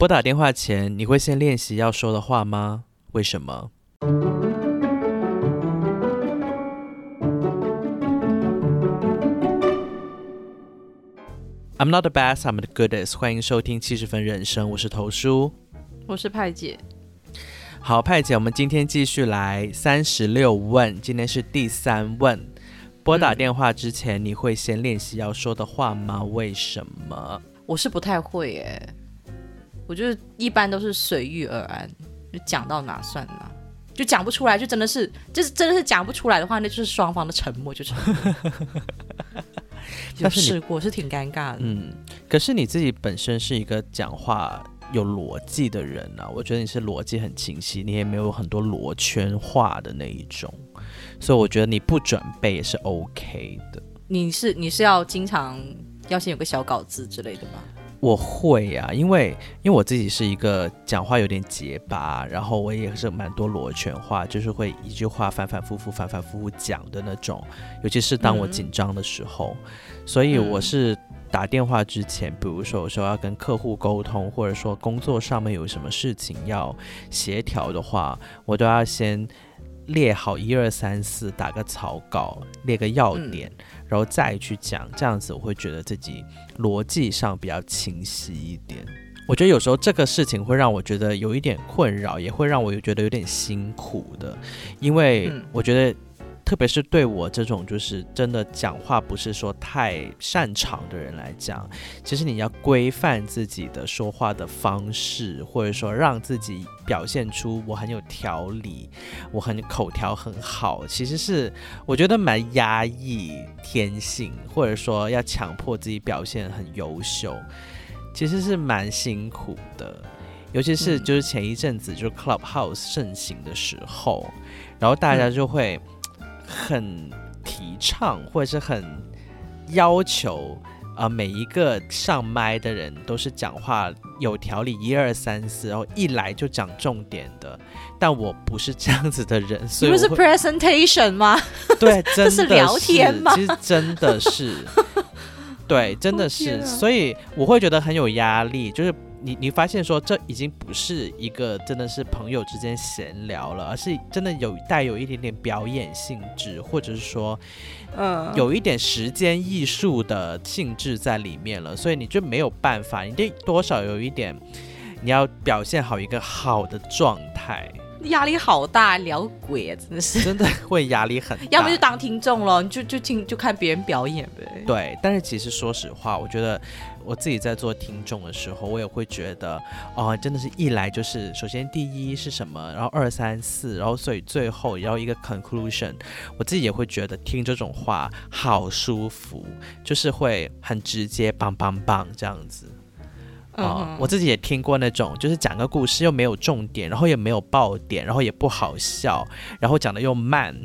拨打电话前，你会先练习要说的话吗？为什么？I'm not the best, I'm the goodest。欢迎收听七十分人生，我是头叔，我是派姐。好，派姐，我们今天继续来三十六问，今天是第三问。拨打电话之前，你会先练习要说的话吗？为什么？我是不太会耶，我就是一般都是随遇而安，就讲到哪算哪，就讲不出来，就真的是，就是真的是讲不出来的话，那就是双方的沉默就 是试过是挺尴尬的，嗯，可是你自己本身是一个讲话。有逻辑的人啊，我觉得你是逻辑很清晰，你也没有很多罗圈话的那一种，所以我觉得你不准备也是 OK 的。你是你是要经常要先有个小稿子之类的吗？我会呀，因为因为我自己是一个讲话有点结巴，然后我也是蛮多螺旋话，就是会一句话反反复复、反反复复讲的那种，尤其是当我紧张的时候，所以我是。打电话之前，比如说我说要跟客户沟通，或者说工作上面有什么事情要协调的话，我都要先列好一二三四，打个草稿，列个要点，然后再去讲。这样子我会觉得自己逻辑上比较清晰一点。我觉得有时候这个事情会让我觉得有一点困扰，也会让我觉得有点辛苦的，因为我觉得。特别是对我这种就是真的讲话不是说太擅长的人来讲，其实你要规范自己的说话的方式，或者说让自己表现出我很有条理，我很口条很好，其实是我觉得蛮压抑天性，或者说要强迫自己表现很优秀，其实是蛮辛苦的。尤其是就是前一阵子就是 Clubhouse 盛行的时候，然后大家就会。很提倡或者是很要求啊，每一个上麦的人都是讲话有条理，一二三四，然后一来就讲重点的。但我不是这样子的人，所以不是 presentation 吗？对，真的是聊天吗？其实真的是，对，真的是，所以我会觉得很有压力，就是。你你发现说这已经不是一个真的是朋友之间闲聊了，而是真的有带有一点点表演性质，或者是说，嗯，有一点时间艺术的性质在里面了，所以你就没有办法，你得多少有一点，你要表现好一个好的状态。压力好大，聊鬼啊，真的是，真的 会压力很大。要么就当听众了，你就就听就看别人表演呗。对，但是其实说实话，我觉得我自己在做听众的时候，我也会觉得，哦，真的是一来就是，首先第一是什么，然后二三四，然后所以最后要一个 conclusion，我自己也会觉得听这种话好舒服，就是会很直接，棒棒棒这样子。啊，我自己也听过那种，就是讲个故事又没有重点，然后也没有爆点，然后也不好笑，然后讲的又慢，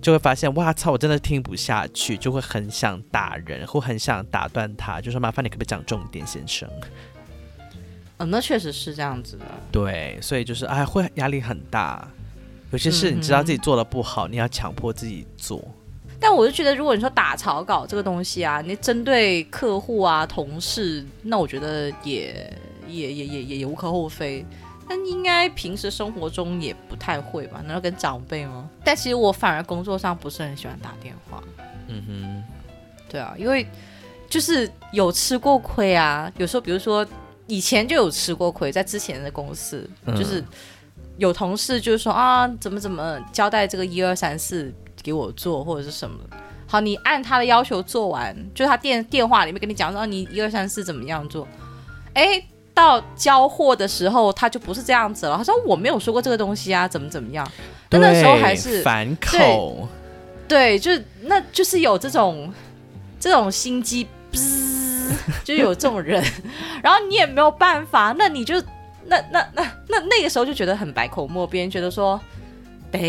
就会发现哇操，我真的听不下去，就会很想打人，或很想打断他，就说麻烦你可不可以讲重点，先生。嗯，那确实是这样子的。对，所以就是哎，会压力很大，有些事你知道自己做的不好，你要强迫自己做。但我就觉得，如果你说打草稿这个东西啊，你针对客户啊、同事，那我觉得也也也也也无可厚非。但应该平时生活中也不太会吧？难道跟长辈吗？但其实我反而工作上不是很喜欢打电话。嗯哼，对啊，因为就是有吃过亏啊。有时候，比如说以前就有吃过亏，在之前的公司，就是有同事就是说啊，怎么怎么交代这个一二三四。给我做或者是什么，好，你按他的要求做完，就他电电话里面跟你讲说你一二三四怎么样做，哎，到交货的时候他就不是这样子了，他说我没有说过这个东西啊，怎么怎么样，但那时候还是反口，对，就是那就是有这种这种心机，就有这种人，然后你也没有办法，那你就那那那那那个时候就觉得很百口莫辩，觉得说。等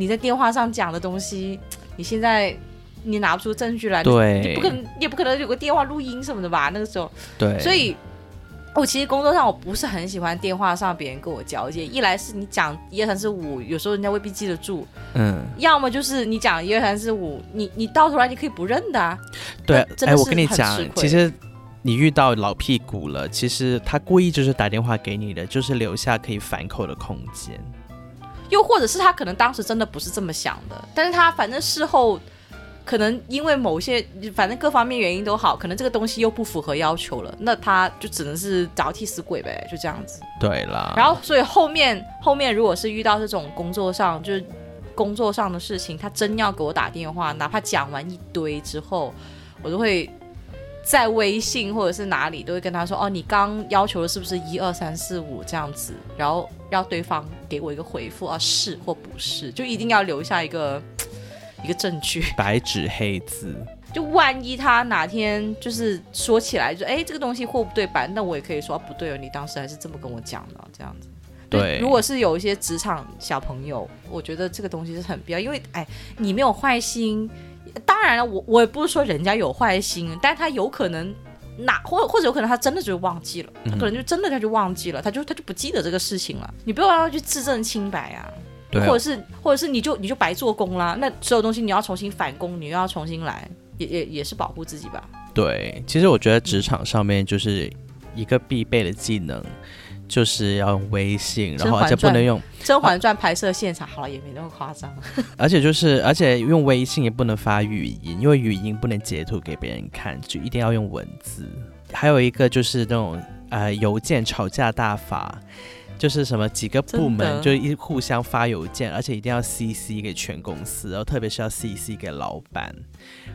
你在电话上讲的东西，你现在你拿不出证据来，对，你不可能，也不可能有个电话录音什么的吧？那个时候，对，所以，我其实工作上我不是很喜欢电话上别人跟我交接。一来是你讲一二三四五，有时候人家未必记得住，嗯，要么就是你讲一二三四五，你你到头来你可以不认的，啊对，哎，我跟你讲，其实。你遇到老屁股了，其实他故意就是打电话给你的，就是留下可以反口的空间。又或者是他可能当时真的不是这么想的，但是他反正事后可能因为某些反正各方面原因都好，可能这个东西又不符合要求了，那他就只能是找替死鬼呗，就这样子。对啦，然后所以后面后面如果是遇到这种工作上就是工作上的事情，他真要给我打电话，哪怕讲完一堆之后，我都会。在微信或者是哪里都会跟他说哦，你刚要求的是不是一二三四五这样子，然后让对方给我一个回复啊，是或不是，就一定要留下一个一个证据，白纸黑字。就万一他哪天就是说起来就哎这个东西货不对版，那我也可以说不对哦，你当时还是这么跟我讲的这样子。对，如果是有一些职场小朋友，我觉得这个东西是很必要，因为哎你没有坏心。当然了，我我也不是说人家有坏心，但他有可能哪或或者有可能他真的就忘记了，他可能就真的他就忘记了，他就他就不记得这个事情了。你不要让他去自证清白啊，或者是或者是你就你就白做工啦。那所有东西你要重新返工，你又要重新来，也也也是保护自己吧。对，其实我觉得职场上面就是一个必备的技能。就是要用微信，然后而且不能用《甄嬛传》拍摄现场，好了也没那么夸张。而且就是，而且用微信也不能发语音，因为语音不能截图给别人看，就一定要用文字。还有一个就是那种呃邮件吵架大法。就是什么几个部门就一互相发邮件，而且一定要 CC 给全公司，然后特别是要 CC 给老板，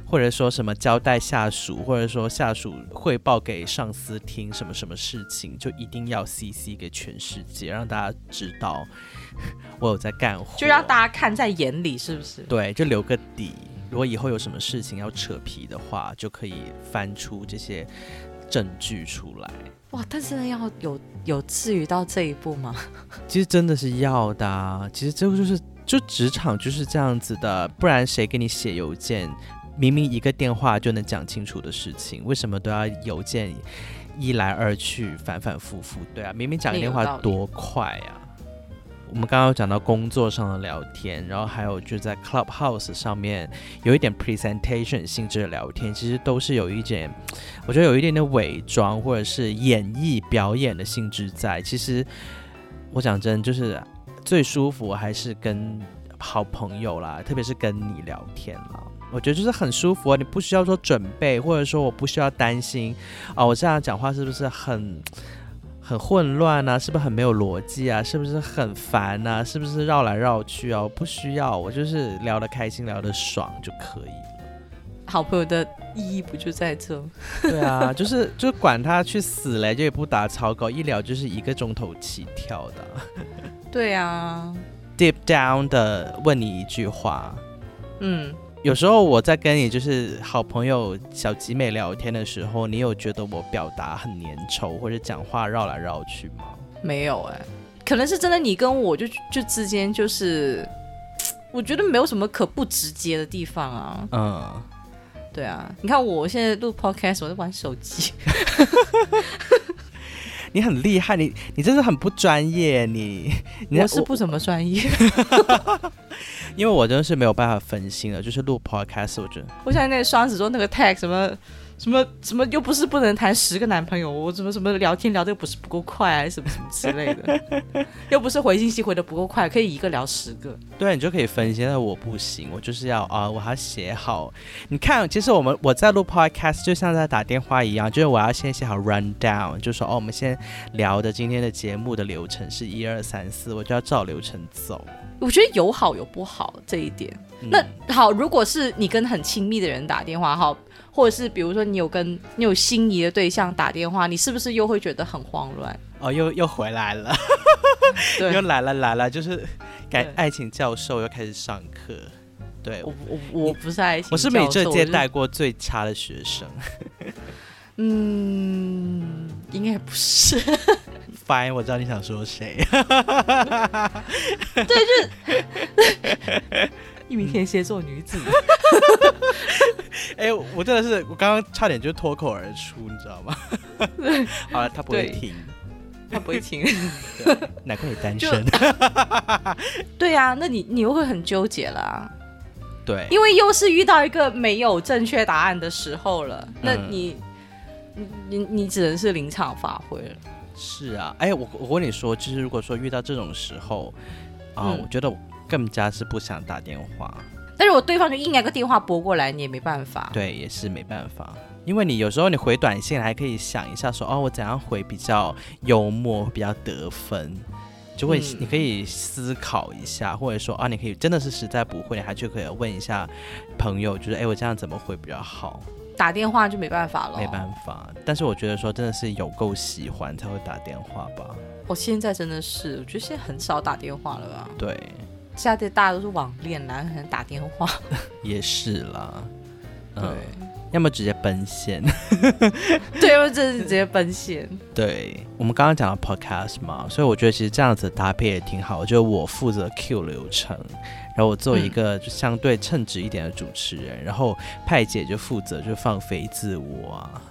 或者说什么交代下属，或者说下属汇报给上司听什么什么事情，就一定要 CC 给全世界，让大家知道 我有在干活，就让大家看在眼里，是不是？对，就留个底，如果以后有什么事情要扯皮的话，就可以翻出这些证据出来。哇，但是要有有至于到这一步吗？其实真的是要的。其实这个就是就职场就是这样子的，不然谁给你写邮件？明明一个电话就能讲清楚的事情，为什么都要邮件一来二去，反反复复？对啊，明明讲电话多快啊！我们刚刚讲到工作上的聊天，然后还有就在 Clubhouse 上面有一点 presentation 性质的聊天，其实都是有一点，我觉得有一点点伪装或者是演绎表演的性质在。其实我讲真，就是最舒服还是跟好朋友啦，特别是跟你聊天啦，我觉得就是很舒服啊，你不需要说准备，或者说我不需要担心啊，我这样讲话是不是很？很混乱啊，是不是很没有逻辑啊？是不是很烦啊？是不是绕来绕去啊？不需要，我就是聊得开心，聊得爽就可以了。好朋友的意义不就在这？对啊，就是就管他去死嘞，就也不打草稿，一聊就是一个钟头起跳的。对啊，deep down 的问你一句话，嗯。有时候我在跟你就是好朋友小集美聊天的时候，你有觉得我表达很粘稠或者讲话绕来绕去吗？没有哎，可能是真的你跟我就就之间就是，我觉得没有什么可不直接的地方啊。嗯，对啊，你看我现在录 podcast 我在玩手机。你很厉害，你你真的很不专业，你我是不怎么专业，因为我真的是没有办法分心了，就是录 podcast，我觉得。我想那个双子座那个 tag 什么。什么什么又不是不能谈十个男朋友，我怎么什么聊天聊的又不是不够快，啊什么什么之类的，又不是回信息回的不够快，可以一个聊十个。对，你就可以分心。但我不行，我就是要啊，我还要写好。你看，其实我们我在录 podcast 就像在打电话一样，就是我要先写好 run down，就说哦，我们先聊的今天的节目的流程是一二三四，我就要照流程走。我觉得有好有不好这一点。那好，如果是你跟很亲密的人打电话，好。或者是比如说你有跟你有心仪的对象打电话，你是不是又会觉得很慌乱？哦，又又回来了，又来了来了，就是感爱情教授又开始上课。对，我我我不是爱情，我是美这届带过最差的学生。嗯，应该不是。Fine，我知道你想说谁。对，就是 一名天蝎座女子。哎，我真的是，我刚刚差点就脱口而出，你知道吗？好了，他不会听，他不会听，难怪你单身。对呀，那你你又会很纠结了。对，因为又是遇到一个没有正确答案的时候了。那你你你你只能是临场发挥了。是啊，哎，我我跟你说，就是如果说遇到这种时候啊，嗯我觉得我更加是不想打电话。但是我对方就硬来个电话拨过来，你也没办法。对，也是没办法，因为你有时候你回短信还可以想一下说，哦，我怎样回比较幽默，比较得分，就会、嗯你可以思考一下，或者说啊，你可以真的是实在不会，你还就可以问一下朋友，就是哎，我这样怎么回比较好？打电话就没办法了。没办法，但是我觉得说真的是有够喜欢才会打电话吧。我现在真的是，我觉得现在很少打电话了吧？对，现在大家都是网恋啦，很打电话。也是啦。对嗯，，要么直接奔现。对，要么就是直接奔现。对我们刚刚讲到 podcast 嘛，所以我觉得其实这样子搭配也挺好。就是我负责 Q 流程，然后我做一个就相对称职一点的主持人，然后派姐就负责就放飞自我啊，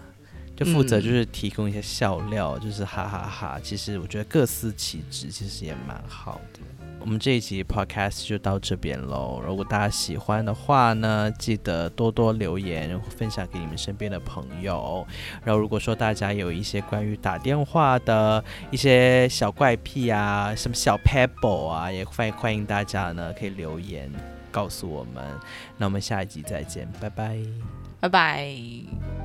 就负责就是提供一些笑料，就是哈哈哈其实我觉得各司其职，其实也蛮好的。我们这一集 podcast 就到这边喽。如果大家喜欢的话呢，记得多多留言，分享给你们身边的朋友。然后如果说大家有一些关于打电话的一些小怪癖啊，什么小 pebble 啊，也欢迎欢迎大家呢可以留言告诉我们。那我们下一集再见，拜拜。拜拜。